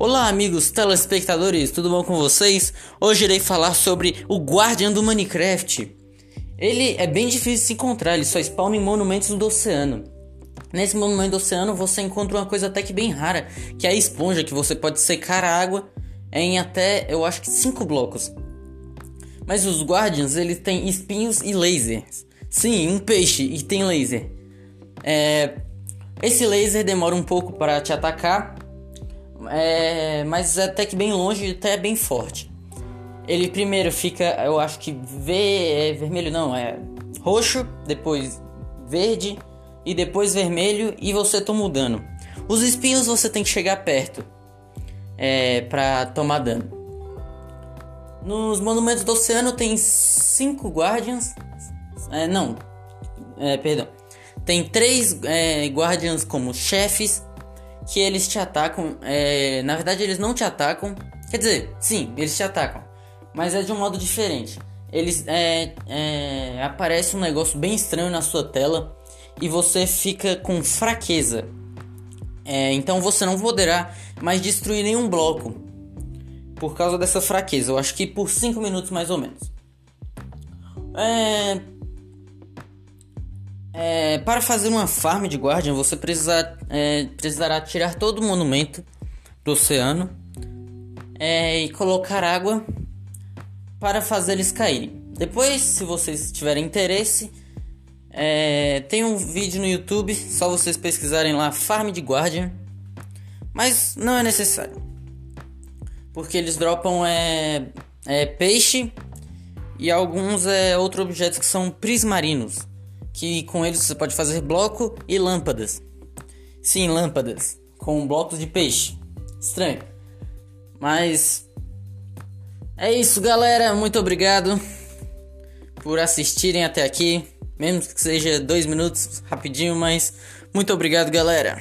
Olá, amigos telespectadores, tudo bom com vocês? Hoje irei falar sobre o Guardian do Minecraft. Ele é bem difícil de se encontrar, ele só spawna em monumentos do oceano. Nesse monumento do oceano você encontra uma coisa até que bem rara, que é a esponja, que você pode secar a água em até, eu acho que 5 blocos. Mas os Guardians, eles têm espinhos e lasers. Sim, um peixe e tem laser. É... Esse laser demora um pouco para te atacar, é, mas até que bem longe até bem forte. Ele primeiro fica, eu acho que é vermelho não, é roxo, depois verde e depois vermelho e você toma o dano. Os espinhos você tem que chegar perto é, para tomar dano. Nos monumentos do oceano tem cinco guardians, é, não, é, perdão, tem três é, guardians como chefes que eles te atacam. É, na verdade, eles não te atacam. Quer dizer, sim, eles te atacam, mas é de um modo diferente. Eles é, é, aparece um negócio bem estranho na sua tela e você fica com fraqueza. É, então você não poderá mais destruir nenhum bloco por causa dessa fraqueza. Eu acho que por 5 minutos mais ou menos. É, é, para fazer uma farm de Guardian, você precisa, é, precisará tirar todo o monumento do oceano é, e colocar água para fazer eles caírem. Depois, se vocês tiverem interesse, é, tem um vídeo no YouTube, só vocês pesquisarem lá Farm de Guardian, mas não é necessário, porque eles dropam é, é peixe e alguns é outros objetos que são prismarinos que com eles você pode fazer bloco e lâmpadas. Sim, lâmpadas com blocos de peixe. Estranho. Mas é isso, galera. Muito obrigado por assistirem até aqui. Mesmo que seja dois minutos, rapidinho, mas muito obrigado, galera.